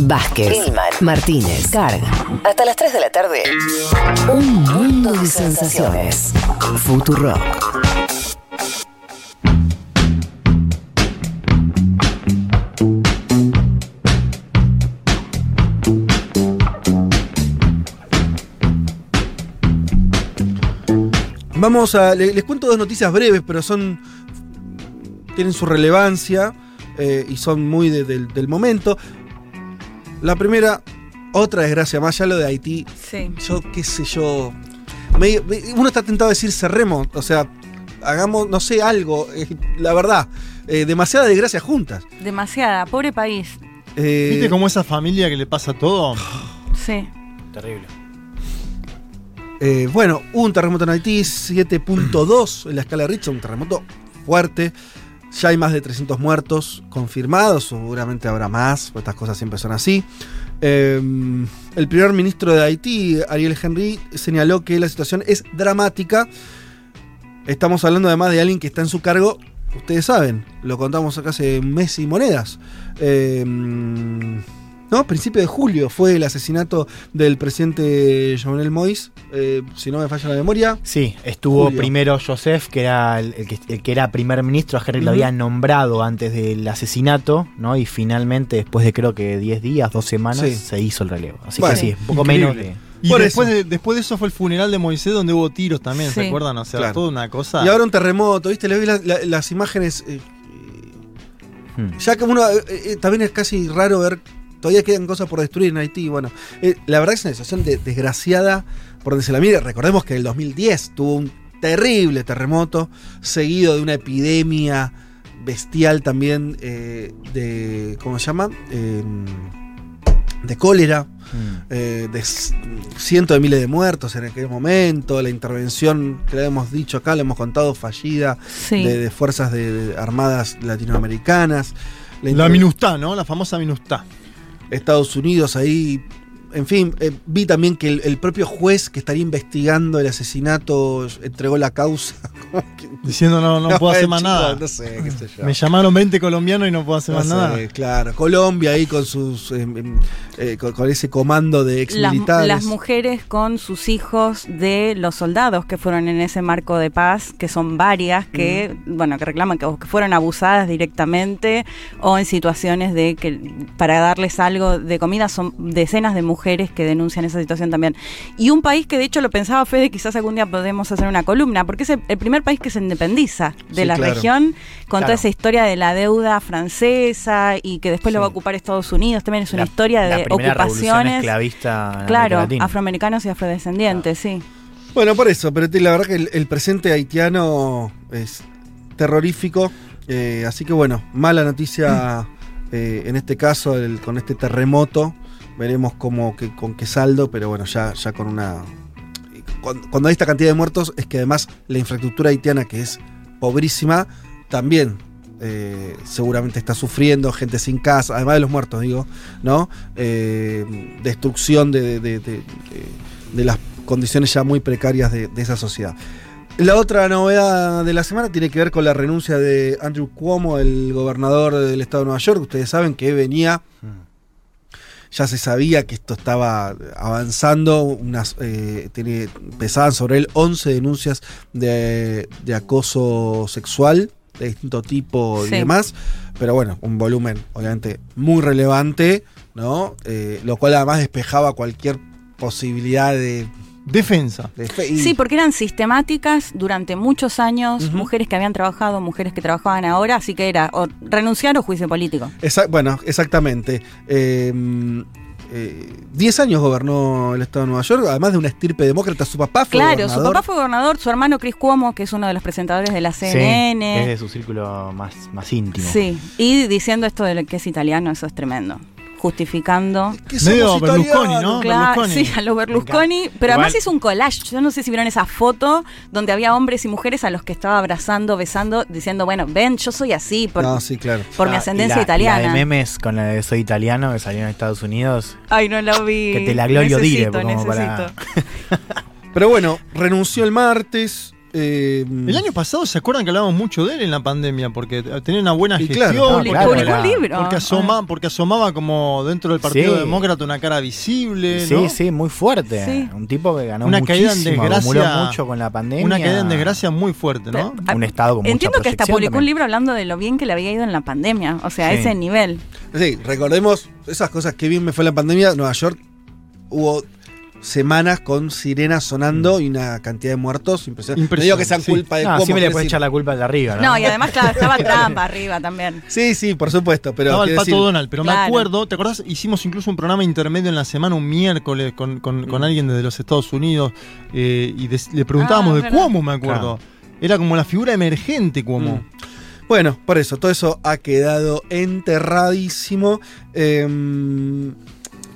Vázquez, Martínez, Carga. Hasta las 3 de la tarde. Un mundo de sensaciones. Futuro. Vamos a. le- Les, cuento dos noticias breves, pero son. tienen su relevancia eh, y son muy de- del momento. La primera, otra desgracia más, ya lo de Haití. Sí. Yo, qué sé yo. me- me- uno está tentado a decir cerremos, o sea, hagamos, no sé, algo. eh, la verdad, eh, demasiadas desgracias juntas. Demasiada. Pobre país. Eh, ¿Viste cómo esa familia que le pasa todo? Sí. Terrible. Eh, bueno, un terremoto en Haití, 7.2 en la escala de Richter, un terremoto fuerte. Ya hay más de 300 muertos confirmados, seguramente habrá más, pues estas cosas siempre son así. Eh, el primer ministro de Haití, Ariel Henry, señaló que la situación es dramática. Estamos hablando además de alguien que está en su cargo, ustedes saben, lo contamos acá hace mes y monedas. Eh, ¿no? Principio de julio fue el asesinato del presidente Jovenel Moïse, eh, si no me falla la memoria. Sí, estuvo Julio. primero Joseph, que era el, el que, el que era primer ministro, a Henry lo había nombrado antes del asesinato, ¿no? Y finalmente, después de creo que 10 días, 2 semanas, Sí. se hizo el relevo. Así Bueno, que sí, un poco increíble. menos de... Y Por después eso. de, después de eso fue el funeral de Moisés donde hubo tiros también, ¿se Sí. acuerdan? O sea, Claro. toda una cosa. Y ahora un terremoto, ¿viste? Le vi la- la- las imágenes. eh, Hmm. ya que uno. eh, también es casi raro ver. Todavía quedan cosas por destruir en Haití. Bueno, eh, la verdad es una situación de- desgraciada por donde se la mire. Recordemos que en el 2010 tuvo un terrible terremoto, seguido de una epidemia bestial también eh, de. ¿Cómo se llama? Eh, de cólera. Hmm. eh, de cientos de miles de muertos en aquel momento, la intervención que le hemos dicho acá, le hemos contado, fallida Sí. de, de fuerzas de, de armadas latinoamericanas. La inter- Minustá, ¿no? La famosa Minustá. Estados Unidos ahí. En fin, eh, vi también que el, el propio juez que estaría investigando el asesinato entregó la causa. Diciendo no, no puedo hacer más chicos, nada. No sé, qué sé yo. Me llamaron 20 colombianos y no puedo hacer No más sé, nada. Claro, Colombia ahí con sus em, em, eh, con, con ese comando de ex Las, militares. las mujeres con sus hijos de los soldados que fueron en ese marco de paz, que son varias, que bueno que reclaman que, que fueron abusadas directamente o en situaciones de que para darles algo de comida son decenas de mujeres que denuncian esa situación también. Y un país que de hecho lo pensaba Fede, quizás algún día podemos hacer una columna, porque es el, el primer país que se independiza de Sí, la claro. región con Claro. toda esa historia de la deuda francesa y que después lo va a ocupar Estados Unidos, también es una La- historia la de revolución ocupaciones. esclavista Claro, afroamericanos y afrodescendientes, sí. Bueno, por eso, pero la verdad que el, el presente haitiano es terrorífico. eh, así que bueno, mala noticia eh, en este caso el- con este terremoto. Veremos cómo, que, con qué saldo, pero bueno, ya, ya con una. Cuando, hay esta cantidad de muertos, es que además la infraestructura haitiana, que es pobrísima, también eh, seguramente está sufriendo, gente sin casa, además de los muertos, digo, ¿no? Eh, destrucción de, de- de- las condiciones ya muy precarias de, esa sociedad. La otra novedad de la semana tiene que ver con la renuncia de Andrew Cuomo, el gobernador del estado de Nueva York. Ustedes saben que venía Hmm. Ya se sabía que esto estaba avanzando, unas, eh, tiene, pesaban sobre él 11 denuncias de, de acoso sexual de distinto tipo y demás, pero bueno, un volumen obviamente muy relevante, ¿no? Eh, lo cual además despejaba cualquier posibilidad de... Defensa. Sí, porque eran sistemáticas durante muchos años, mujeres que habían trabajado, mujeres que trabajaban ahora, así que era o renunciar o juicio político. Bueno, exactamente. Eh, eh, 10 años gobernó el estado de Nueva York, además de una estirpe demócrata. Su papá fue Claro, su papá fue gobernador, su hermano Chris Cuomo, que es uno de los presentadores de la Sí, CNN. es de su círculo más, más íntimo. Sí, y diciendo esto de que es italiano, eso es tremendo. Justificando. Que somos Medio Berlusconi, italianos. ¿no? Claro, Berlusconi. sí, a lo Berlusconi. Pero Igual- además hizo un collage. Yo no sé si vieron esa foto donde había hombres y mujeres a los que estaba abrazando, besando, diciendo, bueno, ven, yo soy así por, No, sí, claro. por mi Ah, ascendencia y la- italiana. La de memes con la de Soy Italiano que salió en Estados Unidos. Ay, no la vi. Que te la glorio dire, Necesito, para-. Pero bueno, renunció el martes. Eh, El año pasado, ¿se acuerdan que hablábamos mucho de él en la pandemia? Porque tenía una buena Y gestión. claro, porque, claro, Publicó era- un libro. porque asoma- porque asomaba como dentro del Partido Sí. Demócrata una cara visible. Sí, ¿no? sí, muy fuerte. Sí. Un tipo que ganó Una caída en muchísimo, desgracia- acumuló mucho con la pandemia. Una caída en desgracia muy fuerte, ¿no? Pero- Un estado con mucha Entiendo que hasta publicó un libro hablando de lo bien que le había ido en la pandemia. O sea, a Sí. ese nivel. Sí, recordemos esas cosas que bien me fue la pandemia. Nueva York hubo semanas con sirenas sonando y una cantidad de muertos impresionante. No digo que sean sí. culpa de No, cómo sí me le puedes echar la culpa al de arriba, ¿no? No, y además, claro, estaba Trump arriba también. Sí, sí, por supuesto, pero Estaba el Pato decir- Donald, pero me acuerdo, ¿te acordás? Hicimos incluso un programa intermedio en la semana, un miércoles, con, con- con alguien desde los Estados Unidos, eh, y le preguntábamos Ah, de verdad. Cuomo, me acuerdo. Era como la figura emergente Cuomo. Mm. Bueno, por eso, todo eso ha quedado enterradísimo. Em,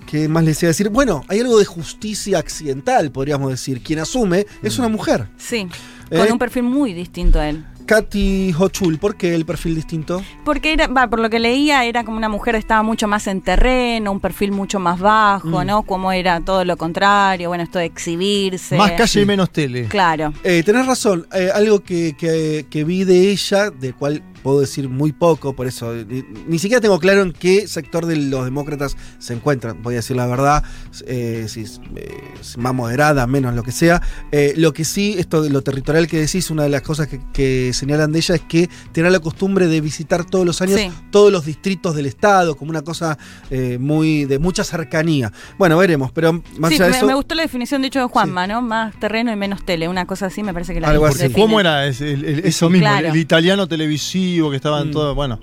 ¿Qué más les iba a decir? Bueno, hay algo de justicia accidental, podríamos decir. Quien asume es una mujer. Sí. ¿Eh? Con un perfil muy distinto a él. Katy Hochul, ¿por qué el perfil distinto? Porque era, va, por lo que leía, era como una mujer que estaba mucho más en terreno, un perfil mucho más bajo, Mm. ¿no? Como era todo lo contrario, bueno, esto de exhibirse. Más calle y menos tele. Claro. Eh, tenés razón, eh, algo que, que- que vi de ella, del cual puedo decir muy poco, por eso ni, ni siquiera tengo claro en qué sector de los demócratas se encuentran, voy a decir la verdad, eh, si es eh, más moderada, menos lo que sea. Eh, lo que sí, esto de lo territorial que decís, una de las cosas que, que señalan de ella es que tiene la costumbre de visitar todos los años Sí. todos los distritos del estado, como una cosa eh, muy de mucha cercanía. Bueno, veremos, pero más Sí, allá de me, eso... me gustó la definición de hecho de Juanma, ¿no? Más terreno y menos tele, una cosa así me parece que la Algo así. Cuomo era es- el- el- eso mismo, Claro. el, el italiano televisivo que estaba en Mm. todo. Bueno,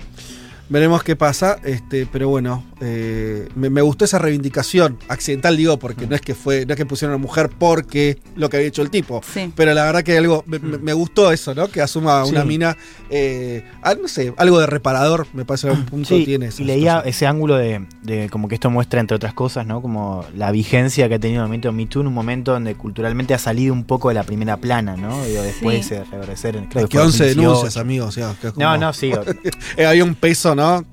Veremos qué pasa, este, pero bueno, eh, me, me gustó esa reivindicación accidental, digo, porque no es que fue, no es que pusieron a una mujer porque lo que había hecho el tipo, Sí. pero la verdad que algo, me, me- me gustó eso, ¿no? Que asuma una Sí. mina, eh, ah, no sé, algo de reparador, me parece que a un punto Sí, tiene y leía situación. ese ángulo de, de como que esto muestra, entre otras cosas, ¿no? Como la vigencia que ha tenido el movimiento Me Too en un momento donde culturalmente ha salido un poco de la primera plana, ¿no? Digo, después Sí. de reverdecer, en- creo que fue 11 2018. denuncias, amigos, que es No, no, sí. o- eh, había un peso, ¿no?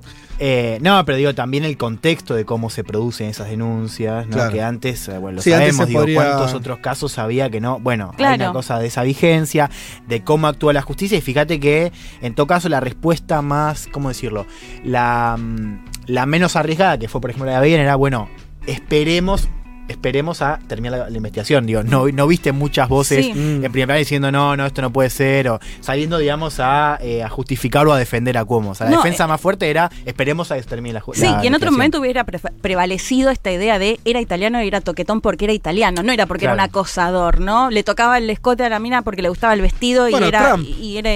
eh, no, pero digo también el contexto de cómo se producen esas denuncias, ¿no? Claro. Que antes, eh, bueno, lo Sí, sabemos, se digo, podría- cuántos otros casos había que no. Bueno, hay una cosa de esa vigencia, de cómo actúa la justicia, y fíjate que en todo caso la respuesta más, ¿cómo decirlo? La, mm, la menos arriesgada, que fue por ejemplo la de Avegan, era bueno, esperemos. Esperemos a terminar la, la investigación. Digo, no, no viste muchas voces Sí. Mm. en primer plano diciendo no, no, esto no puede ser, o saliendo, digamos, a, eh, a justificar o a defender a Cuomo. O sea, la No, defensa eh, más fuerte era esperemos a que termine la Sí, la y en otro momento hubiera pre- prevalecido esta idea de era italiano y era toquetón porque era italiano, no era porque era un acosador, ¿no? Le tocaba el escote a la mina porque le gustaba el vestido y Bueno, era. Trump. Y era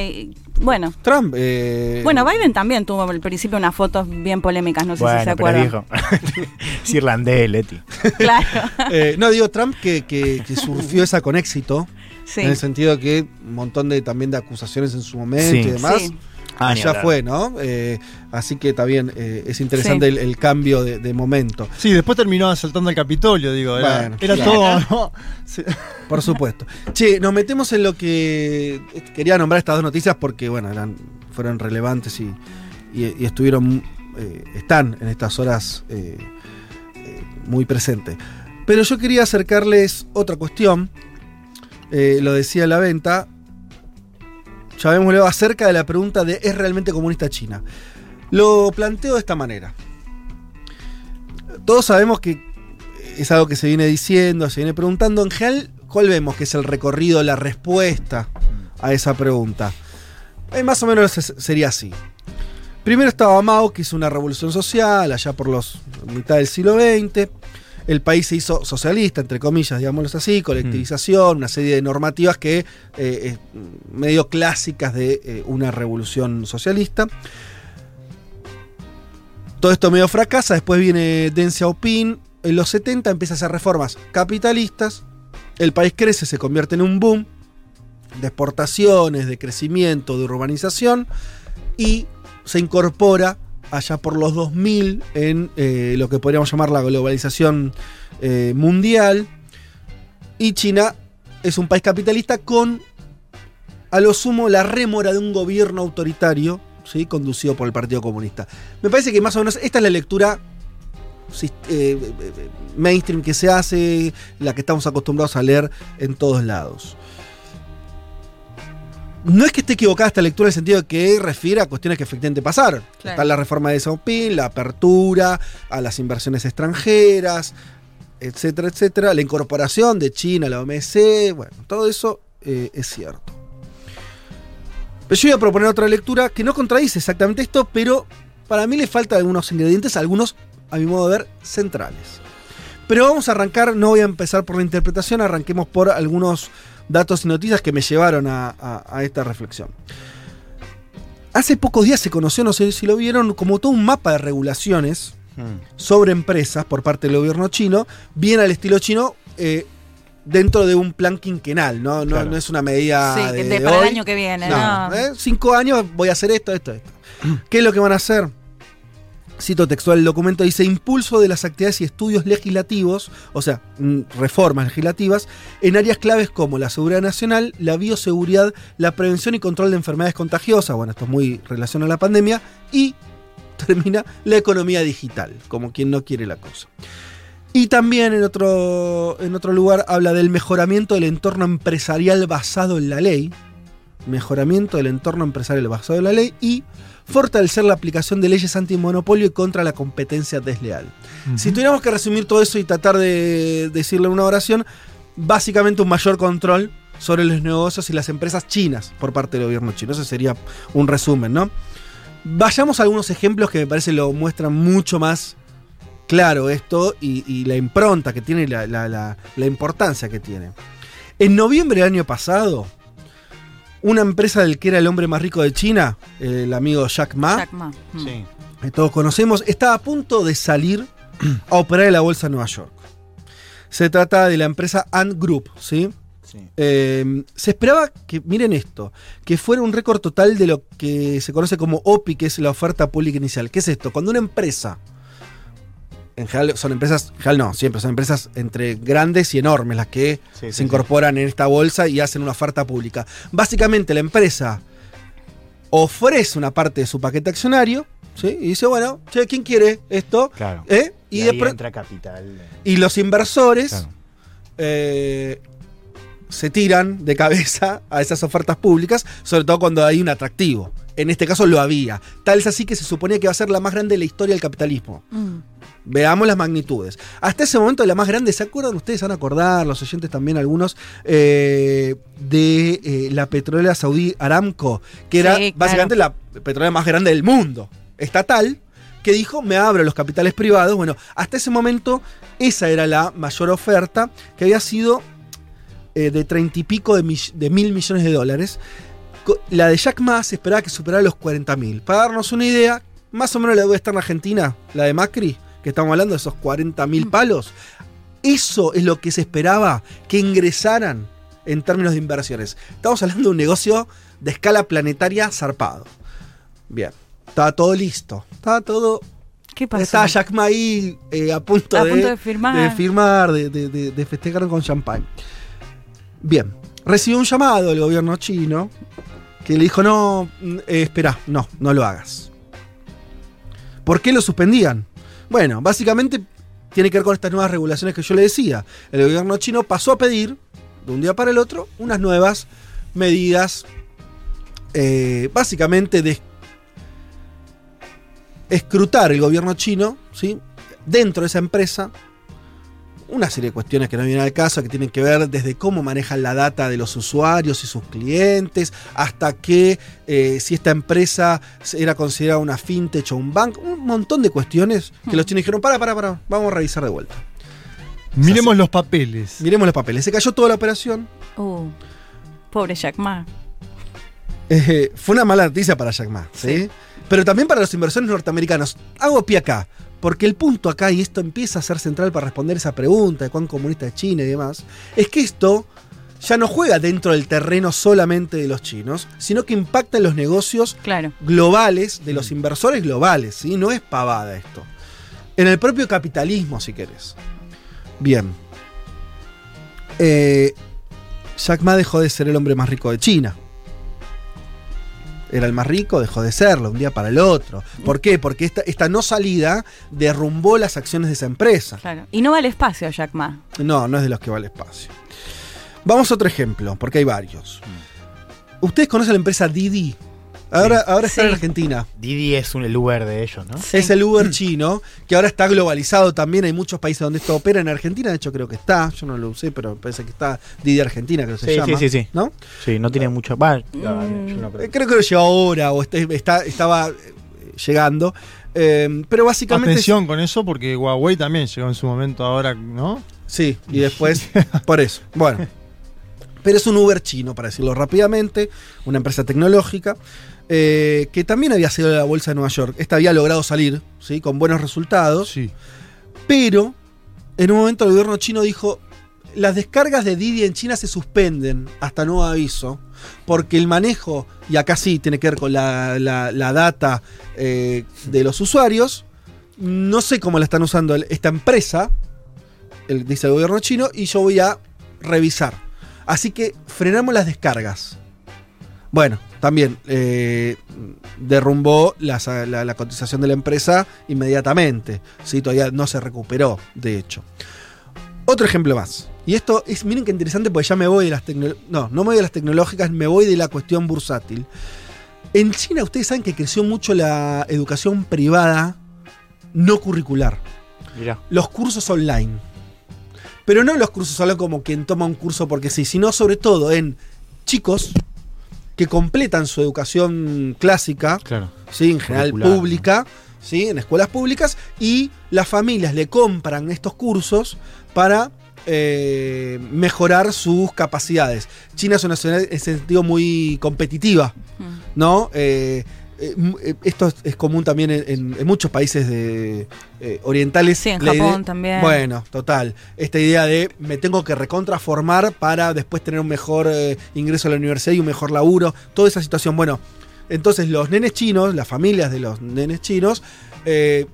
bueno. Trump, eh, Bueno, Biden también tuvo al principio unas fotos bien polémicas, no sé Bueno, si se acuerdan. es irlandés, Leti. Claro. eh, no, digo Trump que, que, que surgió esa con éxito, Sí. en el sentido que un montón de también de acusaciones en su momento Sí. y demás. Sí. Ah, ya fue, ¿no? Eh, así que también eh, es interesante Sí. el, el cambio de, de momento, sí, después terminó asaltando el Capitolio, digo. Era, Bueno, era claro. todo. ¿no? Sí. por supuesto. che, nos metemos en lo que quería nombrar estas dos noticias porque, bueno, eran, fueron relevantes y, y- y estuvieron, eh, están en estas horas eh, eh, muy presentes. Pero yo quería acercarles otra cuestión, eh, lo decía la venta, llamémoslo acerca de la pregunta de ¿es realmente comunista China? Lo planteo de esta manera. Todos sabemos que es algo que se viene diciendo, se viene preguntando. En general, ¿cuál vemos que es el recorrido, la respuesta a esa pregunta? Eh, más o menos sería así. Primero estaba Mao, que hizo una revolución social allá por los mitad del siglo XX. El país se hizo socialista, entre comillas, digámoslo así, colectivización, una serie de normativas que eh, medio clásicas de eh, una revolución socialista. Todo esto medio fracasa, después viene Deng Xiaoping, en los 70 empieza a hacer reformas capitalistas, el país crece, se convierte en un boom de exportaciones, de crecimiento, de urbanización, y se incorpora allá por los 2000 en eh, lo que podríamos llamar la globalización eh, mundial, y China es un país capitalista con, a lo sumo, la rémora de un gobierno autoritario, ¿sí? conducido por el Partido Comunista. Me parece que más o menos esta es la lectura eh, mainstream que se hace, la que estamos acostumbrados a leer en todos lados. No es que esté equivocada esta lectura en el sentido de que refiere a cuestiones que efectivamente pasaron. Claro. Está la reforma de Saupin, la apertura a las inversiones extranjeras, etcétera, etcétera, la incorporación de China a la OMC, bueno, todo eso eh, es cierto. Pero yo voy a proponer otra lectura que no contradice exactamente esto, pero para mí le falta algunos ingredientes, algunos, a mi modo de ver, centrales. Pero vamos a arrancar, no voy a empezar por la interpretación, arranquemos por algunos datos y noticias que me llevaron a, a- a esta reflexión. Hace pocos días se conoció, no sé si lo vieron, como todo un mapa de regulaciones Mm. sobre empresas por parte del gobierno chino, bien al estilo chino, eh, dentro de un plan quinquenal, ¿no? No, Claro. no es una medida Sí, de, de, de para hoy. el año que viene. No, No, ¿eh? cinco años voy a hacer esto, esto, esto. ¿Qué es lo que van a hacer? Cito textual, el documento dice impulso de las actividades y estudios legislativos, o sea, mm, reformas legislativas, en áreas claves como la seguridad nacional, la bioseguridad, la prevención y control de enfermedades contagiosas, bueno, esto es muy relacionado a la pandemia, y termina la economía digital, como quien no quiere la cosa. Y también en otro, en otro lugar habla del mejoramiento del entorno empresarial basado en la ley, mejoramiento del entorno empresarial basado en la ley y fortalecer la aplicación de leyes antimonopolio y contra la competencia desleal. Si tuviéramos que resumir todo eso y tratar de decirle una oración, básicamente un mayor control sobre los negocios y las empresas chinas por parte del gobierno chino. Ese sería un resumen, ¿no? Vayamos a algunos ejemplos que me parece lo muestran mucho más claro esto y, y la impronta que tiene, y la, la- la- la importancia que tiene. En noviembre del año pasado, una empresa del que era el hombre más rico de China, el amigo Jack Ma, Jack Ma. Mm. Sí. que todos conocemos, estaba a punto de salir a operar en la bolsa de Nueva York. Se trata de la empresa Ant Group, ¿sí? Sí. Eh, se esperaba que, miren esto, que fuera un récord total de lo que se conoce como OPI, que es la oferta pública inicial. ¿Qué es esto? Cuando una empresa, en general son empresas, en general no, siempre son empresas entre grandes y enormes las que Sí, sí, se incorporan en esta bolsa y hacen una oferta pública. Básicamente la empresa ofrece una parte de su paquete accionario, ¿sí? Y dice, bueno, che, ¿quién quiere esto? Claro. ¿Eh? Y, Y, ahí entra capital. y los inversores Claro. eh, se tiran de cabeza a esas ofertas públicas, sobre todo cuando hay un atractivo. En este caso lo había. Tal es así que se suponía que va a ser la más grande de la historia del capitalismo. Mm. Veamos las magnitudes. Hasta ese momento la más grande, ¿se acuerdan? Ustedes van a acordar, los oyentes también algunos, eh, de eh, la petrolera saudí Aramco, que era Sí, claro. básicamente la petrolera más grande del mundo, estatal, que dijo, me abro los capitales privados. Bueno, hasta ese momento esa era la mayor oferta, que había sido eh, de treinta y pico de, mil millones de dólares. La de Jack Ma se esperaba que superara los 40 mil. Para darnos una idea, más o menos la deuda externa argentina, la de Macri, que estamos hablando de esos 40 mil palos, eso es lo que se esperaba que ingresaran en términos de inversiones. Estamos hablando de un negocio de escala planetaria zarpado. Bien, estaba todo listo, estaba todo ¿Qué pasó? estaba Jack Ma ahí eh, a punto, A de, punto de firmar. de firmar, de, de- de- de festejar con champán. Bien, recibió un llamado del gobierno chino que le dijo, no, mm, eh, espera, no, no lo hagas. ¿Por qué lo suspendían? Bueno, básicamente tiene que ver con estas nuevas regulaciones que yo le decía. El gobierno chino pasó a pedir, de un día para el otro, unas nuevas medidas, eh, básicamente de escrutar el gobierno chino, ¿sí? dentro de esa empresa, una serie de cuestiones que no vienen al caso, que tienen que ver desde cómo manejan la data de los usuarios y sus clientes, hasta que eh, si esta empresa era considerada una fintech o un banco, un montón de cuestiones que los chinos dijeron, para, para, para, vamos a revisar de vuelta. Miremos los papeles. Miremos los papeles. Se cayó toda la operación. Uh, pobre Jack Ma. Eh, fue una mala noticia para Jack Ma, ¿sí? Sí. Pero también para los inversores norteamericanos. Hago pie acá, porque el punto acá, y esto empieza a ser central para responder esa pregunta de cuán comunista es China y demás, es que esto ya no juega dentro del terreno solamente de los chinos, sino que impacta en los negocios Claro. globales de los inversores globales, ¿sí? No es pavada esto. En el propio capitalismo, si querés. Bien. Eh, Jack Ma dejó de ser el hombre más rico de China. Era el más rico, dejó de serlo, un día para el otro. ¿Por qué? Porque esta, esta no salida derrumbó las acciones de esa empresa. Claro. Y no va al espacio Jack Ma. No, no es de los que va al espacio. Vamos a otro ejemplo, porque hay varios. Ustedes conocen la empresa Didi. Ahora, ahora está en. Argentina. Didi es un, el Uber de ellos, ¿no? Sí. Es el Uber chino, que ahora está globalizado también. Hay muchos países donde esto opera. En Argentina, de hecho, creo que está. Yo no lo usé, pero parece que está Didi Argentina, creo que se Sí, llama. sí, sí, sí. ¿No? Sí, no tiene mucho. Va, Mm. yo no Eh, creo. Creo que lo llegó ahora o está, está- estaba eh, llegando. Eh, pero básicamente. Atención con eso porque Huawei también llegó en su momento ahora, ¿no? Sí, y después, por eso. Bueno. Pero es un Uber chino, para decirlo rápidamente, una empresa tecnológica, eh, que también había sido de la bolsa de Nueva York. Esta había logrado salir, ¿sí? Con buenos resultados. Sí. Pero en un momento el gobierno chino dijo, las descargas de Didi en China se suspenden hasta nuevo aviso, porque el manejo, y acá sí tiene que ver con la, la- la data eh, de los usuarios, no sé cómo la están usando esta empresa, el- dice el gobierno chino, y yo voy a revisar. Así que frenamos las descargas. Bueno, también eh, derrumbó la, la- la cotización de la empresa inmediatamente. ¿sí? Todavía no se recuperó, de hecho. Otro ejemplo más. Y esto es, miren qué interesante, porque ya me voy de las tecnológicas. No, no me voy de las tecnológicas, me voy de la cuestión bursátil. En China, ustedes saben que creció mucho la educación privada no curricular Mirá. los cursos online. Pero no los cursos online como quien toma un curso porque sí, sino sobre todo en chicos que completan su educación clásica, Claro. ¿sí? en general Curricular, pública, ¿sí? en escuelas públicas, y las familias le compran estos cursos para eh, mejorar sus capacidades. China es una sociedad en ese sentido muy competitiva. Mm. ¿no? Eh, esto es, común también en, en- en muchos países de, eh, orientales. Sí, en La idea- Japón también. Bueno, total. Esta idea de me tengo que recontraformar para después tener un mejor eh, ingreso a la universidad y un mejor laburo. Toda esa situación. Bueno, entonces los nenes chinos, las familias de los nenes chinos, eh,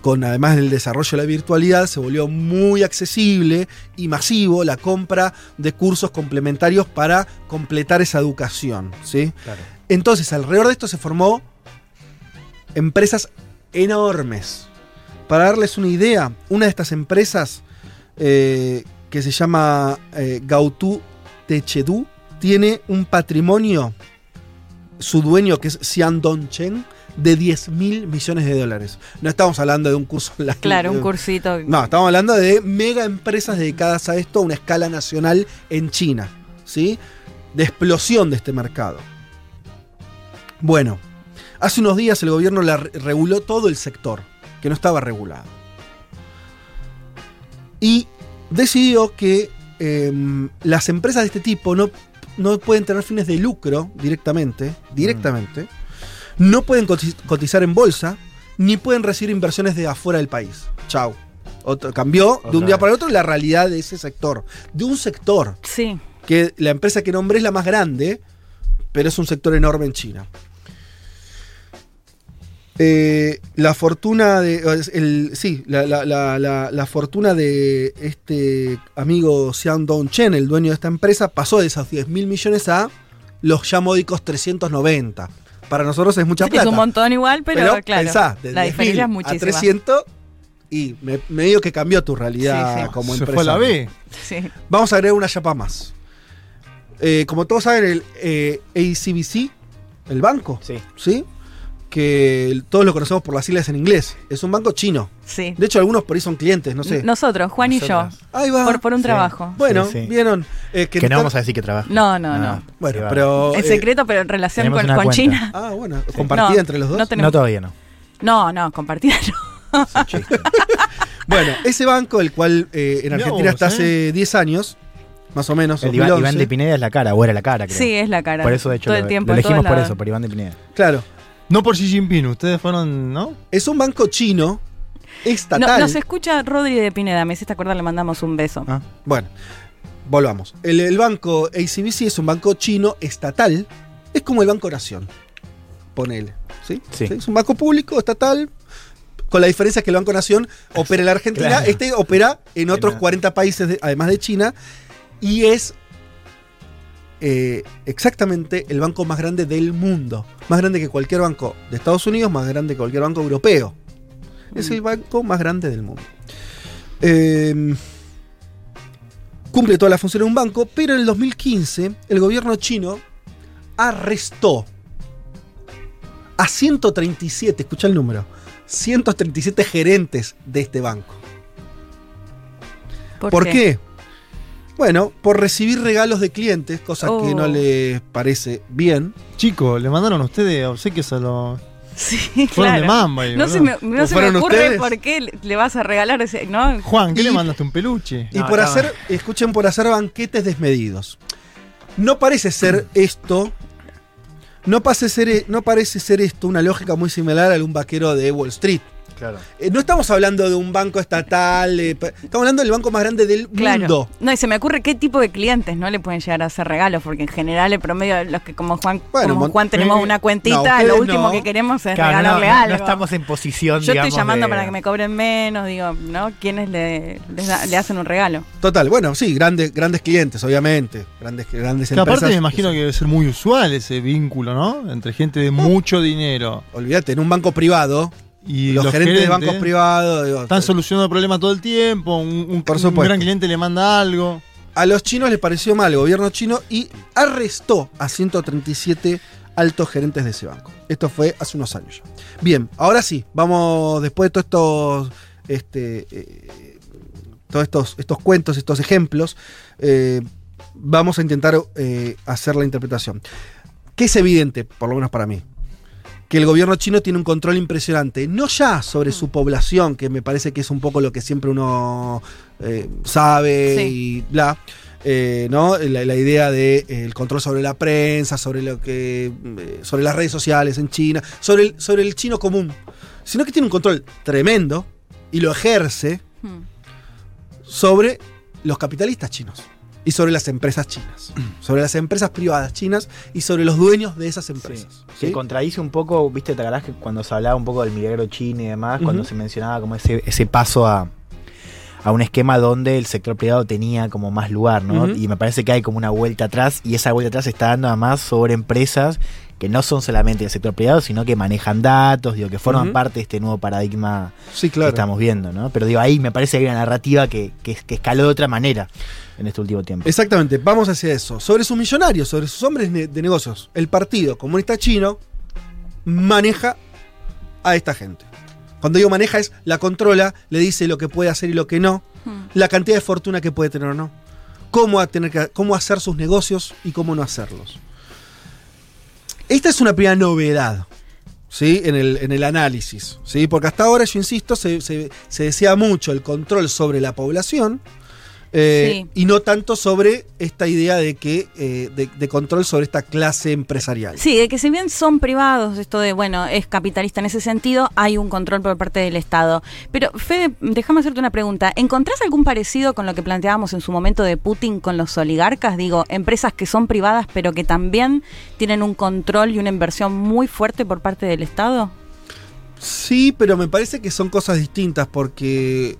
con además del desarrollo de la virtualidad, se volvió muy accesible y masivo la compra de cursos complementarios para completar esa educación. ¿sí? Claro. Entonces, alrededor de esto se formó empresas enormes. Para darles una idea, una de estas empresas eh, que se llama eh, Gautu Techedu tiene un patrimonio, su dueño que es Xian Dongchen, de 10 mil millones de dólares. No estamos hablando de un curso online. Claro, un cursito. no, estamos hablando de mega empresas dedicadas a esto a una escala nacional en China. ¿Sí? De explosión de este mercado. Bueno, hace unos días el gobierno la re- reguló todo el sector, que no estaba regulado. Y decidió que em, las empresas de este tipo no, no pueden tener fines de lucro directamente, directamente, no pueden cotiz- cotizar en bolsa, ni pueden recibir inversiones de afuera del país. Chau. Otro, cambió de un día vez. para el otro la realidad de ese sector. De un sector Sí. que la empresa que nombré es la más grande, pero es un sector enorme en China. Eh, la fortuna de. El, sí, la, la- la- la- la fortuna de este amigo Xiang Dongchen, el dueño de esta empresa, pasó de esos 10 mil millones a los ya módicos 390. Para nosotros es mucha Sí, plata. Es un montón igual, pero, claro. pensá, de la 10.000 diferencia es a muchísima. 300 y me, medio que cambió tu realidad Sí, sí. como Se empresa. fue a la B. Sí. Vamos a agregar una chapa más. Eh, como todos saben, el eh, ACBC, el banco, Sí. ¿sí? Que todos lo conocemos por las siglas en inglés. Es un banco chino. Sí. De hecho, algunos por ahí son clientes, no sé. Nosotros, Juan y yo. Ahí va. por, por un Sí. trabajo. bueno, Sí, sí. vieron. eh, Que, que no vamos a decir que trabaja. No, no, Ah, no. Bueno, sí, va. pero. Es eh, secreto, pero en relación con, con. China. ah, bueno. ¿Compartida No, entre los dos? no tenemos- No todavía no. No, no, compartida no. Es un chiste. Bueno, ese banco, el cual eh, en Argentina ¿eh? hace 10 años, más o menos. El Iván, 2011. Iván de Pineda es la cara, o era la cara, creo. Sí, es la cara. Por eso, de hecho, todo lo, el tiempo. lo en elegimos por lados. eso, por Iván de Pineda. Claro. No por Xi Jinping, ustedes fueron, ¿no? Es un banco chino, No, estatal. nos escucha Rodri de Pineda, me hiciste acordar, le mandamos un beso. Ah, Bueno, volvamos. El, el banco ACBC es un banco chino estatal. Es como el Banco Nación. Ponele. ¿sí? Sí. Es un banco público, estatal. Con la diferencia que el Banco Nación opera en la Argentina. Claro. Este opera en otros En la- 40 países, de- además de China. Y es eh, exactamente el banco más grande del mundo. Más grande que cualquier banco de Estados Unidos, más grande que cualquier banco europeo. Es el banco más grande del mundo. Eh, cumple todas las funciones de un banco, pero en el 2015 el gobierno chino arrestó a 137, escucha el número, 137 gerentes de este banco. ¿Por, qué? Bueno, por recibir regalos de clientes, cosa que Oh. no les parece bien. Chicos, le mandaron a ustedes obsequios a los. Sí, Fueron claro. de mamba. No se me, no ¿O se me ocurre ustedes? por qué le- vas a regalar ese, ¿no? Juan, ¿qué Y- le mandaste? ¿Un peluche? Y No, por hacer, escuchen, por hacer banquetes desmedidos. No parece ser esto. No, pase ser, no parece ser esto una lógica muy similar a un vaquero de Wall Street. Claro. Eh, no estamos hablando de un banco estatal, eh, estamos hablando del banco más grande del Claro. mundo. No, y se me ocurre qué tipo de clientes no le pueden llegar a hacer regalos, porque en general el promedio de los que como Juan, Bueno, como Juan tenemos eh, una cuentita, lo último no. que queremos es Claro, regalarle no, no estamos en posición, Yo estoy llamando de- para que me cobren menos, digo, ¿no? ¿Quiénes le, les da- le hacen un regalo? Total, bueno, sí, grandes, grandes clientes, obviamente. Grandes, grandes Que empresas. aparte me imagino que debe ser muy usual ese vínculo, ¿no? Entre gente de mucho dinero Olvídate, en un banco privado, y los, los, gerentes, de bancos privados. digo, Están solucionando problemas todo el tiempo. Un, un- Por un supuesto. gran cliente le manda algo. A los chinos les pareció mal el gobierno chino y arrestó a 137 altos gerentes de ese banco. Esto fue hace unos años ya. Bien, ahora sí, vamos después de todos estos, este, eh, todos estos, estos cuentos, estos ejemplos, eh, vamos a intentar eh, hacer la interpretación. Que es evidente, por lo menos para mí, que el gobierno chino tiene un control impresionante, no ya sobre su población, que me parece que es un poco lo que siempre uno eh, sabe Sí. y bla, eh, ¿no? La, la idea del de, eh, el control sobre la prensa, sobre lo que. sobre las redes sociales en China, sobre el, sobre el chino común. Sino que tiene un control tremendo y lo ejerce Hmm. sobre los capitalistas chinos y sobre las empresas chinas, sobre las empresas privadas chinas y sobre los dueños de esas empresas. Que ¿sí? contradice un poco, viste, te acordás que cuando se hablaba un poco del milagro chino y demás, cuando se mencionaba como ese, ese paso a, a un esquema donde el sector privado tenía como más lugar, ¿no? Y me parece que hay como una vuelta atrás y esa vuelta atrás se está dando además sobre empresas que no son solamente del sector privado, sino que manejan datos, digo, que forman parte de este nuevo paradigma Sí, que claro. estamos viendo, ¿no? Pero digo, ahí me parece que hay una narrativa que, que, que escaló de otra manera en este último tiempo. Exactamente, vamos hacia eso. Sobre sus millonarios, sobre sus hombres de negocios, el Partido Comunista Chino maneja a esta gente. Cuando digo maneja es la controla, le dice lo que puede hacer y lo que no, Hmm. la cantidad de fortuna que puede tener o no, cómo, a tener que- cómo hacer sus negocios y cómo no hacerlos. Esta es una primera novedad. ¿Sí? En, el, en el análisis. ¿sí? Porque hasta ahora, yo insisto, se, se- se decía mucho el control sobre la población eh, Sí. y no tanto sobre esta idea de que eh, de, de control sobre esta clase empresarial. Sí, de que si bien son privados, esto de, bueno, es capitalista en ese sentido, hay un control por parte del Estado. Pero, Fede, déjame hacerte una pregunta. ¿Encontrás algún parecido con lo que planteábamos en su momento de Putin con los oligarcas? Digo, empresas que son privadas, pero que también tienen un control y una inversión muy fuerte por parte del Estado. Sí, pero me parece que son cosas distintas porque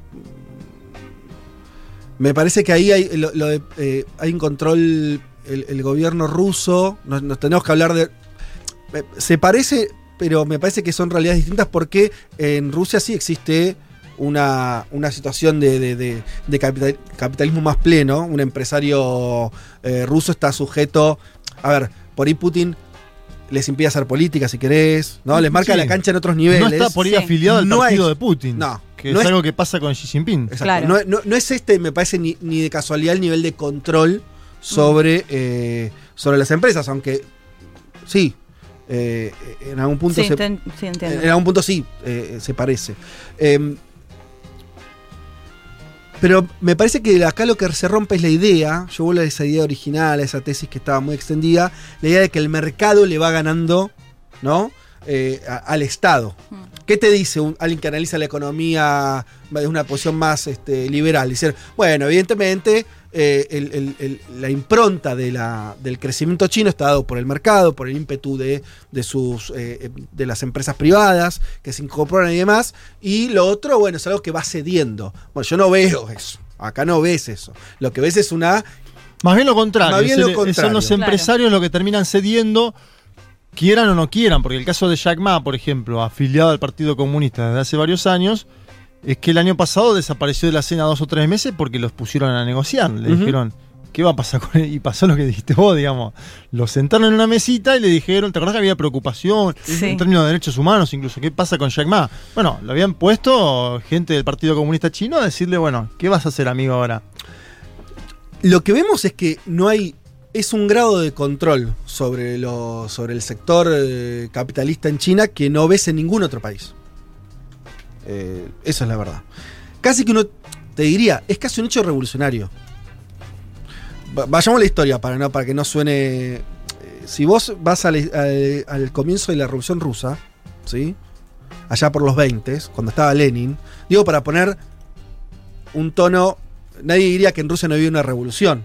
me parece que ahí hay, lo- de, eh, hay un control, el, gobierno ruso, nos, tenemos que hablar de... eh, Se parece, pero me parece que son realidades distintas porque en Rusia sí existe una, una situación de, de- de- de capital- capitalismo más pleno. Un empresario eh, ruso está sujeto... A ver, por ahí Putin les impide hacer política si querés, ¿no? Les marca Sí. la cancha en otros niveles. No está por ahí Sí. afiliado al No partido es- de Putin. no, Que no es, es- algo que pasa con Xi Jinping. Exacto. Claro. No, no- no es este, me parece, ni, ni de casualidad el nivel de control sobre, eh, sobre las empresas, aunque sí, eh, en algún punto Sí, se, te- sí, entiendo. en algún punto sí eh, se parece. Eh, pero me parece que acá lo que se rompe es la idea, yo vuelvo a esa idea original, a esa tesis que estaba muy extendida, la idea de que el mercado le va ganando ¿no? Eh, al Estado. Mm. ¿Qué te dice un- alguien que analiza la economía desde una posición más este, liberal? Dice, bueno, evidentemente eh, el- el- el- la impronta de la- del crecimiento chino está dado por el mercado, por el ímpetu de, de sus, eh, de las empresas privadas que se incorporan y demás. Y lo otro, bueno, es algo que va cediendo. Bueno, yo no veo eso. Acá no ves eso. Lo que ves es una Más bien lo contrario. Más bien es lo contrario. Son los Claro. empresarios los que terminan cediendo, quieran o no quieran, porque el caso de Jack Ma, por ejemplo, afiliado al Partido Comunista desde hace varios años, es que el año pasado desapareció de la escena dos o tres meses porque los pusieron a negociar. Le dijeron, ¿qué va a pasar con él? Y pasó lo que dijiste vos, digamos. Los sentaron en una mesita y le dijeron, ¿te acordás que había preocupación Sí. en términos de derechos humanos incluso? ¿Qué pasa con Jack Ma? Bueno, lo habían puesto gente del Partido Comunista Chino a decirle, bueno, ¿qué vas a hacer, amigo, ahora? Lo que vemos es que no hay. Es un grado de control sobre, el sector eh, capitalista en China que no ves en ningún otro país. Eh, esa es la verdad. Casi que uno te diría, es casi un hecho revolucionario. Va- Vayamos a la historia para, no, para que no suene. eh, si vos vas al, al- al comienzo de la Revolución Rusa, ¿sí? allá por los 20, cuando estaba Lenin, digo para poner un tono. Nadie diría que en Rusia no había una revolución.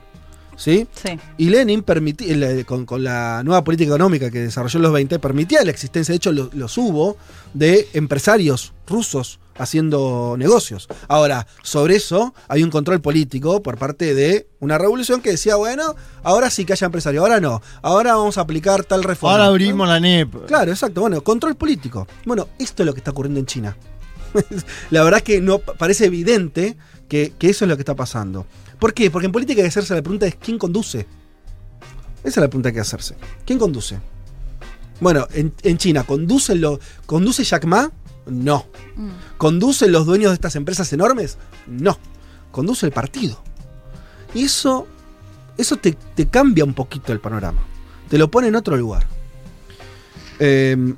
¿Sí? Sí. Y Lenin permitía, el- con, con la nueva política económica que desarrolló en los 20, permitía la existencia, de hecho lo- los hubo, de empresarios rusos haciendo negocios. Ahora, sobre eso hay un control político por parte de una revolución que decía, bueno, ahora sí que haya empresarios, ahora no, ahora vamos a aplicar tal reforma. Ahora abrimos la NEP. Claro, exacto. Bueno, control político. Bueno, esto es lo que está ocurriendo en China. la verdad es que no parece evidente que, que eso es lo que está pasando. ¿Por qué? Porque en política hay que hacerse la pregunta es quién conduce. Esa es la pregunta que hay que hacerse. ¿Quién conduce? Bueno, en, en China, ¿conduce, lo, ¿conduce Jack Ma? No. Mm. ¿Conducen los dueños de estas empresas enormes? No. Conduce el partido. Y eso, eso te, te cambia un poquito el panorama. Te lo pone en otro lugar. Em,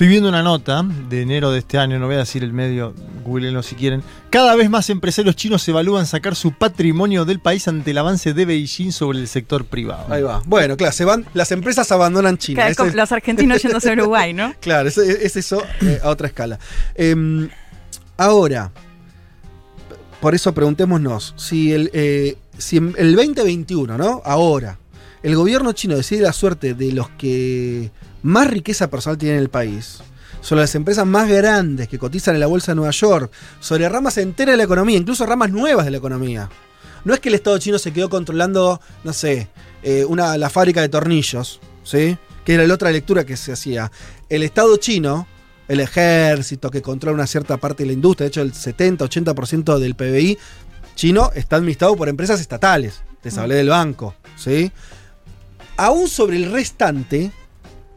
Estoy viendo una nota de enero de este año, no voy a decir el medio, googleenlo si quieren. Cada vez más empresarios chinos evalúan sacar su patrimonio del país ante el avance de Beijing sobre el sector privado. ahí va. Bueno, claro, se van, las empresas abandonan China. Los argentinos yéndose a Uruguay, ¿no? Claro, es, es eso eh, a otra escala. Em, ahora, por eso preguntémonos, si el, eh, si en el 2021, ¿no? Ahora, el gobierno chino decide la suerte de los que más riqueza personal tienen en el país, sobre las empresas más grandes que cotizan en la bolsa de Nueva York, sobre ramas enteras de la economía, incluso ramas nuevas de la economía. No es que el Estado chino se quedó controlando, no sé, eh, una, la fábrica de tornillos, ¿sí? Que era la otra lectura que se hacía. El Estado chino, el ejército que controla una cierta parte de la industria, de hecho el 70-80% del PBI chino está administrado por empresas estatales. Les hablé del banco, ¿sí? Aún sobre el restante,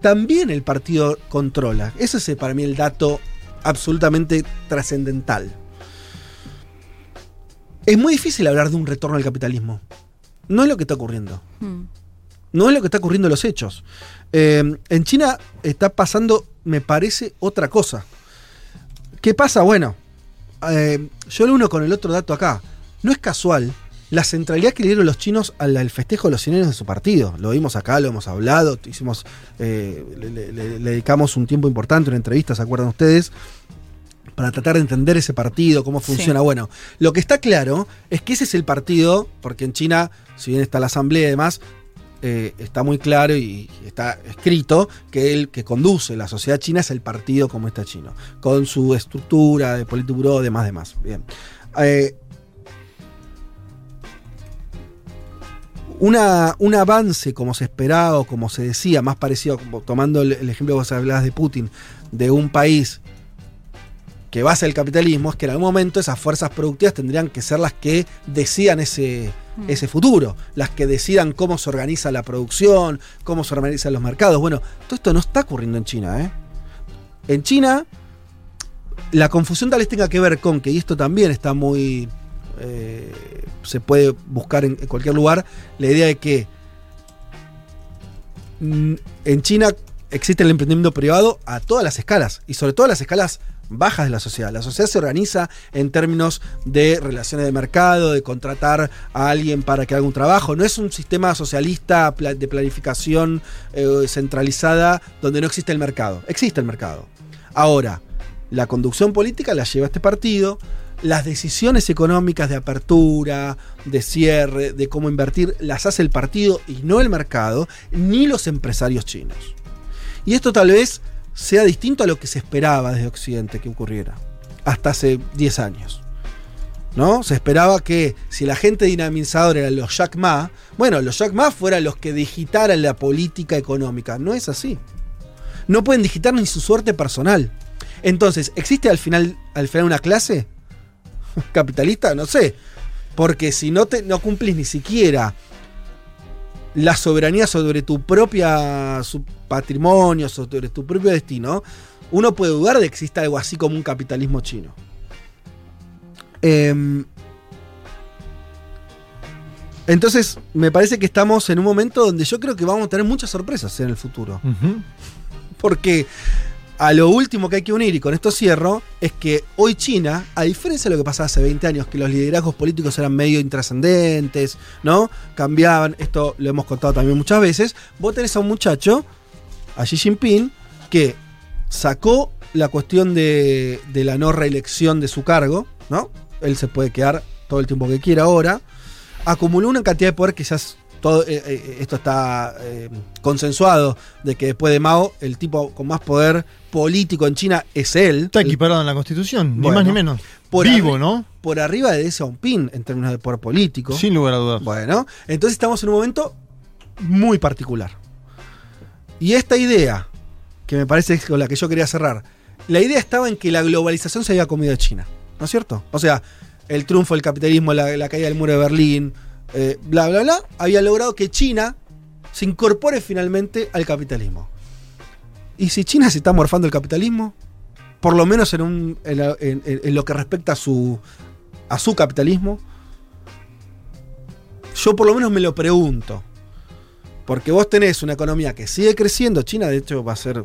también el partido controla. Ese es eh, para mí el dato absolutamente trascendental. Es muy difícil hablar de un retorno al capitalismo. No es lo que está ocurriendo. Mm. No es lo que está ocurriendo en los hechos. Eh, en China está pasando, me parece, otra cosa. ¿Qué pasa? Bueno, eh, yo lo uno con el otro dato acá. No es casual la centralidad que le dieron los chinos al, al festejo de los 100 años de su partido. Lo vimos acá, lo hemos hablado, hicimos, eh, le, le- le- le dedicamos un tiempo importante, una entrevista, ¿se acuerdan ustedes? Para tratar de entender ese partido, cómo funciona. Bueno, lo que está claro es que ese es el partido, porque en China, si bien está la asamblea y demás, eh, está muy claro y está escrito que el que conduce la sociedad china es el Partido Comunista Chino, con su estructura de Politburo, demás, demás. Bien. Eh, una, un avance como se esperaba o como se decía, más parecido, como tomando el, el ejemplo que vos hablabas de Putin, de un país que basa el capitalismo, es que en algún momento esas fuerzas productivas tendrían que ser las que decidan ese, Mm. ese futuro, las que decidan cómo se organiza la producción, cómo se organizan los mercados. Bueno, todo esto no está ocurriendo en China. ¿eh? En China, la confusión tal vez tenga que ver con que, y esto también está muy... eh, se puede buscar en, cualquier lugar, la idea de que mm, en China existe el emprendimiento privado a todas las escalas, y sobre todo a las escalas bajas de la sociedad. La sociedad se organiza en términos de relaciones de mercado, de contratar a alguien para que haga un trabajo. No es un sistema socialista de planificación eh, centralizada donde no existe el mercado. Existe el mercado. Ahora, la conducción política la lleva este partido. Las decisiones económicas de apertura, de cierre, de cómo invertir, las hace el partido y no el mercado, ni los empresarios chinos. Y esto tal vez sea distinto a lo que se esperaba desde Occidente que ocurriera, hasta hace 10 años. ¿No? Se esperaba que si la gente dinamizadora eran los Jack Ma, bueno, los Jack Ma fueran los que digitaran la política económica. No es así. No pueden digitar ni su suerte personal. Entonces, ¿existe al final, al final una clase? capitalista, no sé. Porque si no, te, no cumplís ni siquiera la soberanía sobre tu propia su patrimonio, sobre tu propio destino, uno puede dudar de que exista algo así como un capitalismo chino. Em, entonces, me parece que estamos en un momento donde yo creo que vamos a tener muchas sorpresas en el futuro. Porque a lo último que hay que unir, y con esto cierro, es que hoy China, a diferencia de lo que pasaba hace 20 años, que los liderazgos políticos eran medio intrascendentes, ¿no? Cambiaban, esto lo hemos contado también muchas veces, vos tenés a un muchacho, a Xi Jinping, que sacó la cuestión de, de la no reelección de su cargo, ¿no? Él se puede quedar todo el tiempo que quiera ahora. Acumuló una cantidad de poder, quizás todo eh, eh, esto está eh, consensuado, de que después de Mao, el tipo con más poder político en China es él. Está equiparado en la constitución, Bueno, ni más ni menos. por Vivo, ¿no? por arriba de Deng Xiaoping en términos de poder político. Sin lugar a dudas. Bueno, entonces estamos en un momento muy particular. Y esta idea, que me parece es con la que yo quería cerrar, la idea estaba en que la globalización se había comido a China, ¿no es cierto? O sea, el triunfo del capitalismo, la, la caída del muro de Berlín, eh, bla, bla, bla, había logrado que China se incorpore finalmente al capitalismo. Y si China se está morfando el capitalismo, por lo menos en, un- en la- en- en- en lo que respecta a su, a su capitalismo, yo por lo menos me lo pregunto. Porque vos tenés una economía que sigue creciendo. China, de hecho, va a ser.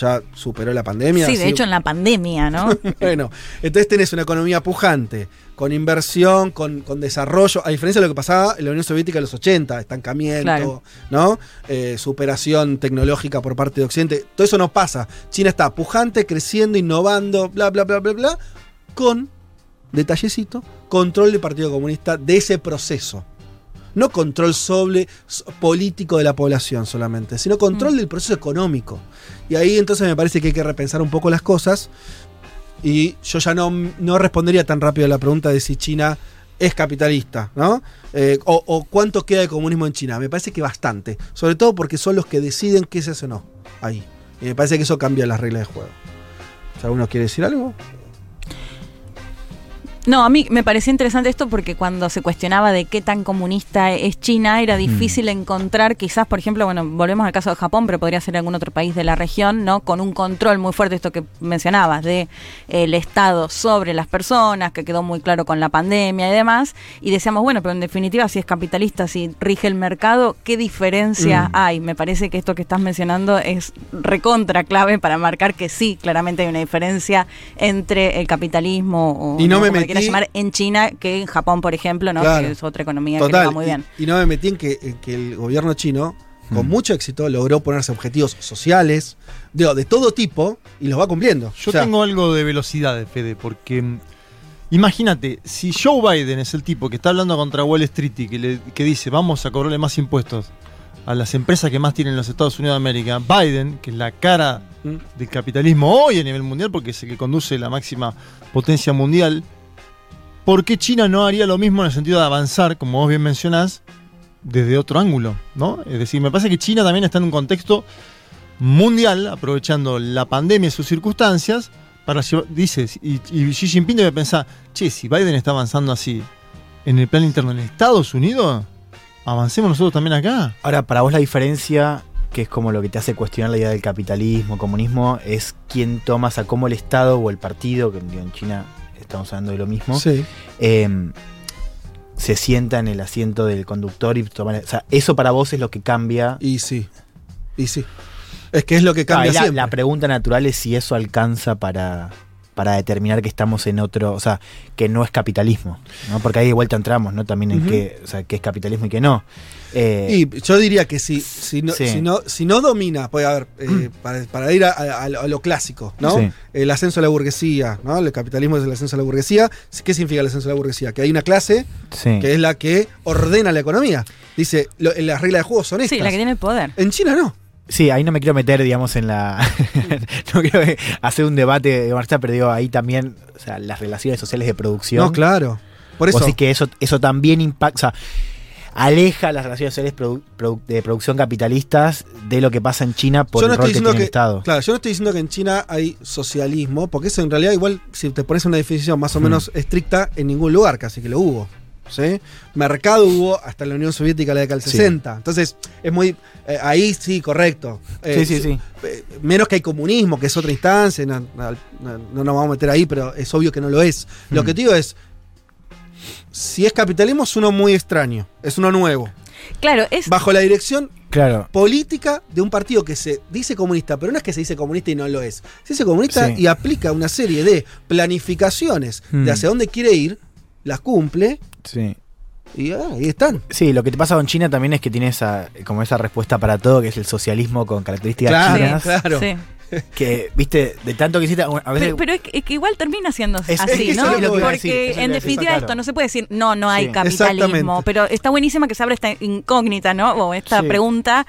Ya superó la pandemia. Sí, de hecho en la pandemia, ¿no? bueno, entonces tenés una economía pujante, con inversión, con, con desarrollo, a diferencia de lo que pasaba en la Unión Soviética en los 80, estancamiento, Claro. ¿no? Eh, superación tecnológica por parte de Occidente. Todo eso no pasa. China está pujante, creciendo, innovando, bla, bla, bla, bla, bla, con, detallecito, control del Partido Comunista de ese proceso. No control sobre político de la población solamente, sino control Mm. del proceso económico. Y ahí entonces me parece que hay que repensar un poco las cosas. Y yo ya no, no respondería tan rápido a la pregunta de si China es capitalista, ¿no? Eh, o, o cuánto queda de comunismo en China. Me parece que bastante. Sobre todo porque son los que deciden qué se hace o no. Ahí. Y me parece que eso cambia las reglas de juego. Alguno quiere decir algo. No, a mí me parecía interesante esto porque cuando se cuestionaba de qué tan comunista es China, era difícil encontrar, quizás, por ejemplo, bueno, volvemos al caso de Japón, pero podría ser algún otro país de la región, ¿no? Con un control muy fuerte, esto que mencionabas, de el Estado sobre las personas, que quedó muy claro con la pandemia y demás. Y decíamos, bueno, pero en definitiva, si es capitalista, si rige el mercado, ¿qué diferencia Mm. hay? Me parece que esto que estás mencionando es recontra clave para marcar que sí, claramente hay una diferencia entre el capitalismo o Y no me llamar en China que en Japón, por ejemplo, ¿no? Claro. Que es otra economía que va muy bien. Y, y no me metí en que, en que el gobierno chino, con Mm. mucho éxito, logró ponerse objetivos sociales, de todo tipo, y los va cumpliendo. Yo O sea, tengo algo de velocidad, Fede, porque mm, imagínate, si Joe Biden es el tipo que está hablando contra Wall Street y que, le- que dice vamos a cobrarle más impuestos a las empresas que más tienen los Estados Unidos de América, Biden, que es la cara Mm. del capitalismo hoy a nivel mundial, porque es el que conduce la máxima potencia mundial, ¿por qué China no haría lo mismo en el sentido de avanzar, como vos bien mencionás, desde otro ángulo? ¿no? Es decir, me parece que China también está en un contexto mundial, aprovechando la pandemia y sus circunstancias, para llevar, dices, y, y Xi Jinping debe pensar, che, si Biden está avanzando así en el plan interno en Estados Unidos, avancemos nosotros también acá. Ahora, para vos la diferencia, que es como lo que te hace cuestionar la idea del capitalismo, comunismo, es quién toma, o sea, cómo el Estado o el partido, que en China estamos hablando de lo mismo, Sí. eh, se sienta en el asiento del conductor y toma... O sea, eso para vos es lo que cambia. Y sí. Y sí. Es que es lo que cambia Ah, la, siempre. la pregunta natural es si eso alcanza para, para determinar que estamos en otro, o sea, que no es capitalismo, ¿no? Porque ahí de vuelta entramos, ¿no? También en Ujú. qué, o sea, qué es capitalismo y qué no. Eh, Y yo diría que si, si, no, Sí. si, no, si no domina, a ver, eh, para, para ir a, a- a lo- a clásico, ¿no? Sí. El ascenso de la burguesía, ¿no? El capitalismo es el ascenso de la burguesía. ¿Qué significa el ascenso de la burguesía? Que hay una clase sí. que es la que ordena la economía. Dice, lo- las reglas de juego son estas. Sí, la que tiene el poder. En China no. Sí, ahí no me quiero meter, digamos, en la. no quiero hacer un debate de marcha, pero digo, ahí también, o sea, las relaciones sociales de producción. No, claro. Por eso. decís que eso, eso también impacta. O sea, aleja las relaciones sociales produ- produ- de producción capitalistas de lo que pasa en China por yo no el rol estoy que tiene que, el Estado. claro, yo no estoy diciendo que en China hay socialismo, porque eso en realidad igual si te pones una definición más o Hmm. menos estricta en ningún lugar, casi que lo hubo. ¿Sí? Mercado hubo hasta la Unión Soviética en la década del Sí. 60. Entonces, es muy. eh, ahí sí, correcto. Eh, Sí, sí, sí. eh, menos que hay comunismo, que es otra instancia, no, no- no- no nos vamos a meter ahí, pero es obvio que no lo es. Lo Mm. que te digo es, si es capitalismo es uno muy extraño, es uno nuevo, Claro, es bajo la dirección Claro. política de un partido que se dice comunista, pero no es que se dice comunista y no lo es. Se dice comunista Sí. y aplica una serie de planificaciones Mm. de hacia dónde quiere ir, las cumple Sí. y ah, ahí están. Sí, lo que te pasa con China también es que tiene esa, como esa respuesta para todo, que es el socialismo con características Claro, chinas. claro. Sí. Que, viste, de tanto que hiciste, a veces Pero, pero es, que, es que igual termina siendo Es- así, es que eso ¿no? lo decir, Porque en definitiva claro. esto no se puede decir, no, no hay Sí. capitalismo, pero está buenísima que se abra esta incógnita, ¿no? O esta Sí. pregunta,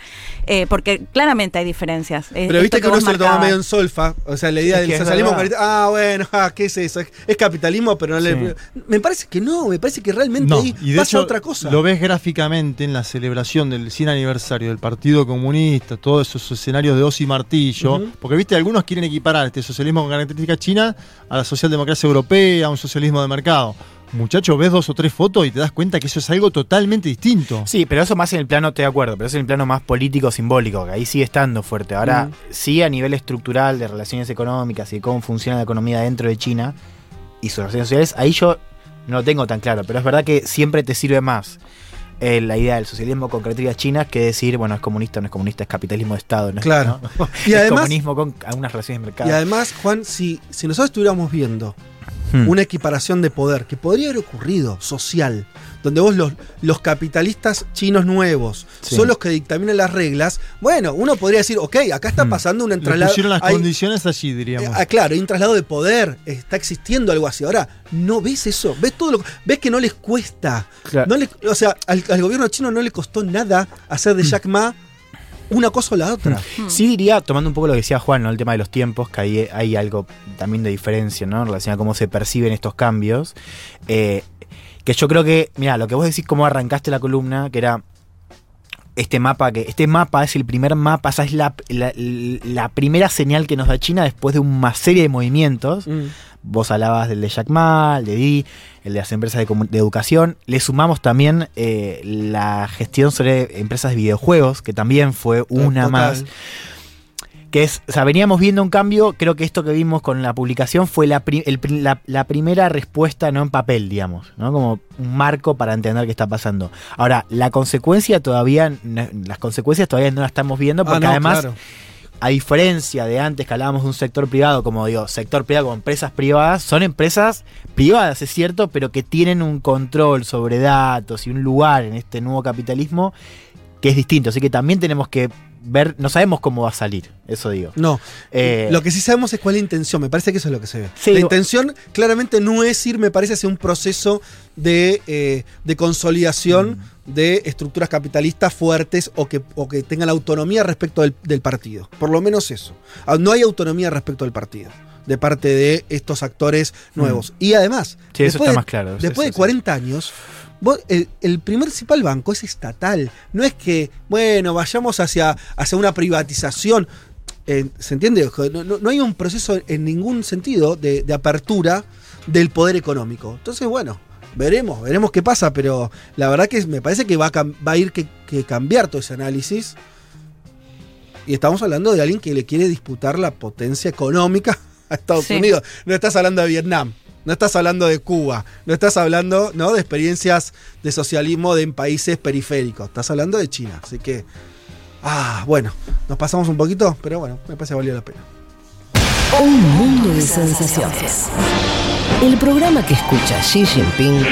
eh, porque claramente hay diferencias. Eh, Pero viste que uno se lo toma medio en solfa. O sea, la idea del socialismo. Ah, bueno, ah, ¿qué es eso? Es, capitalismo, pero no le. Me parece que no, me parece que realmente No, ahí y de pasa hecho otra cosa. lo ves gráficamente en la celebración del 100 aniversario del Partido Comunista, todos esos escenarios de os y martillo, Ujú. porque viste, algunos quieren equiparar este socialismo con características chinas a la socialdemocracia europea, a un socialismo de mercado. Muchachos, ves dos o tres fotos y te das cuenta que eso es algo totalmente distinto. Sí, pero eso más en el plano, estoy de acuerdo, pero eso en el plano más político, simbólico, que ahí sigue estando fuerte. Ahora, Mm. sí a nivel estructural de relaciones económicas y de cómo funciona la economía dentro de China y sus relaciones sociales, ahí yo no lo tengo tan claro, pero es verdad que siempre te sirve más eh, la idea del socialismo con características chinas que decir, bueno, es comunista, no es comunista, es capitalismo de Estado, ¿no? Claro. ¿no? Y es además- comunismo con algunas relaciones de mercado. Y además, Juan, si, si nosotros estuviéramos viendo Hmm. una equiparación de poder que podría haber ocurrido, social, donde vos los, los capitalistas chinos nuevos Sí. son los que dictaminan las reglas, bueno, uno podría decir, ok, acá está Hmm. pasando un Le traslado. pusieron las hay- condiciones allí, diríamos. eh, ah, claro, hay un traslado de poder, está existiendo algo así. Ahora, ¿no ves eso? ¿Ves todo lo ves que no les cuesta? Claro. No le- o sea, al, al gobierno chino no le costó nada hacer de Hmm. Jack Ma una cosa o la otra. Mm. Sí diría, tomando un poco lo que decía Juan, ¿no? el tema de los tiempos, que ahí hay algo también de diferencia, ¿no? En relación a cómo se perciben estos cambios. Eh, que yo creo que, mira, lo que vos decís, cómo arrancaste la columna, que era este mapa, que este mapa es el primer mapa, esa es la, la- la primera señal que nos da China después de una serie de movimientos. Mm. Vos hablabas del de Jack Ma, el de Di, el de las empresas de, de educación. Le sumamos también eh, la gestión sobre empresas de videojuegos, que también fue una Total. más. Que es, o sea, veníamos viendo un cambio, creo que esto que vimos con la publicación fue la, pri- el pri- la- la primera respuesta no en papel, digamos, ¿no? Como un marco para entender qué está pasando. Ahora, la consecuencia todavía, las consecuencias todavía no las estamos viendo, Ah, porque no, además claro. a diferencia de antes que hablábamos de un sector privado, como digo, sector privado como empresas privadas, son empresas privadas, es cierto, pero que tienen un control sobre datos y un lugar en este nuevo capitalismo que es distinto. Así que también tenemos que ver, no sabemos cómo va a salir, eso digo. No, Eh, lo que sí sabemos es cuál es la intención, me parece que eso es lo que se ve. Sí, la digo- intención claramente no es ir, me parece, hacia un proceso de, eh, de consolidación Mm. de estructuras capitalistas fuertes o que, o que tengan autonomía respecto del, del partido. Por lo menos eso. Ah, No hay autonomía respecto del partido de parte de estos actores nuevos. Y además, Mm. Sí, eso después está de- más claro. Después Eso de sí. 40 años, vos- el, el principal banco es estatal. No es que, bueno, vayamos hacia, hacia una privatización. Eh, ¿Se entiende? No, no- no hay un proceso en ningún sentido de, de apertura del poder económico. Entonces, bueno, veremos, veremos qué pasa, pero la verdad que me parece que va a, cam- va a ir que, que cambiar todo ese análisis. Y estamos hablando de alguien que le quiere disputar la potencia económica a Estados Sí. Unidos. No estás hablando de Vietnam, no estás hablando de Cuba, no estás hablando ¿no? de experiencias de socialismo de, en países periféricos, estás hablando de China. Así que, ah, bueno, nos pasamos un poquito, pero bueno, me parece que valió la pena. Un mundo de sensaciones. El programa que escucha Xi Jinping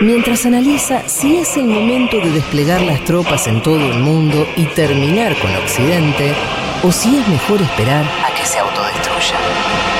mientras analiza si es el momento de desplegar las tropas en todo el mundo y terminar con Occidente o si es mejor esperar a que se autodestruya.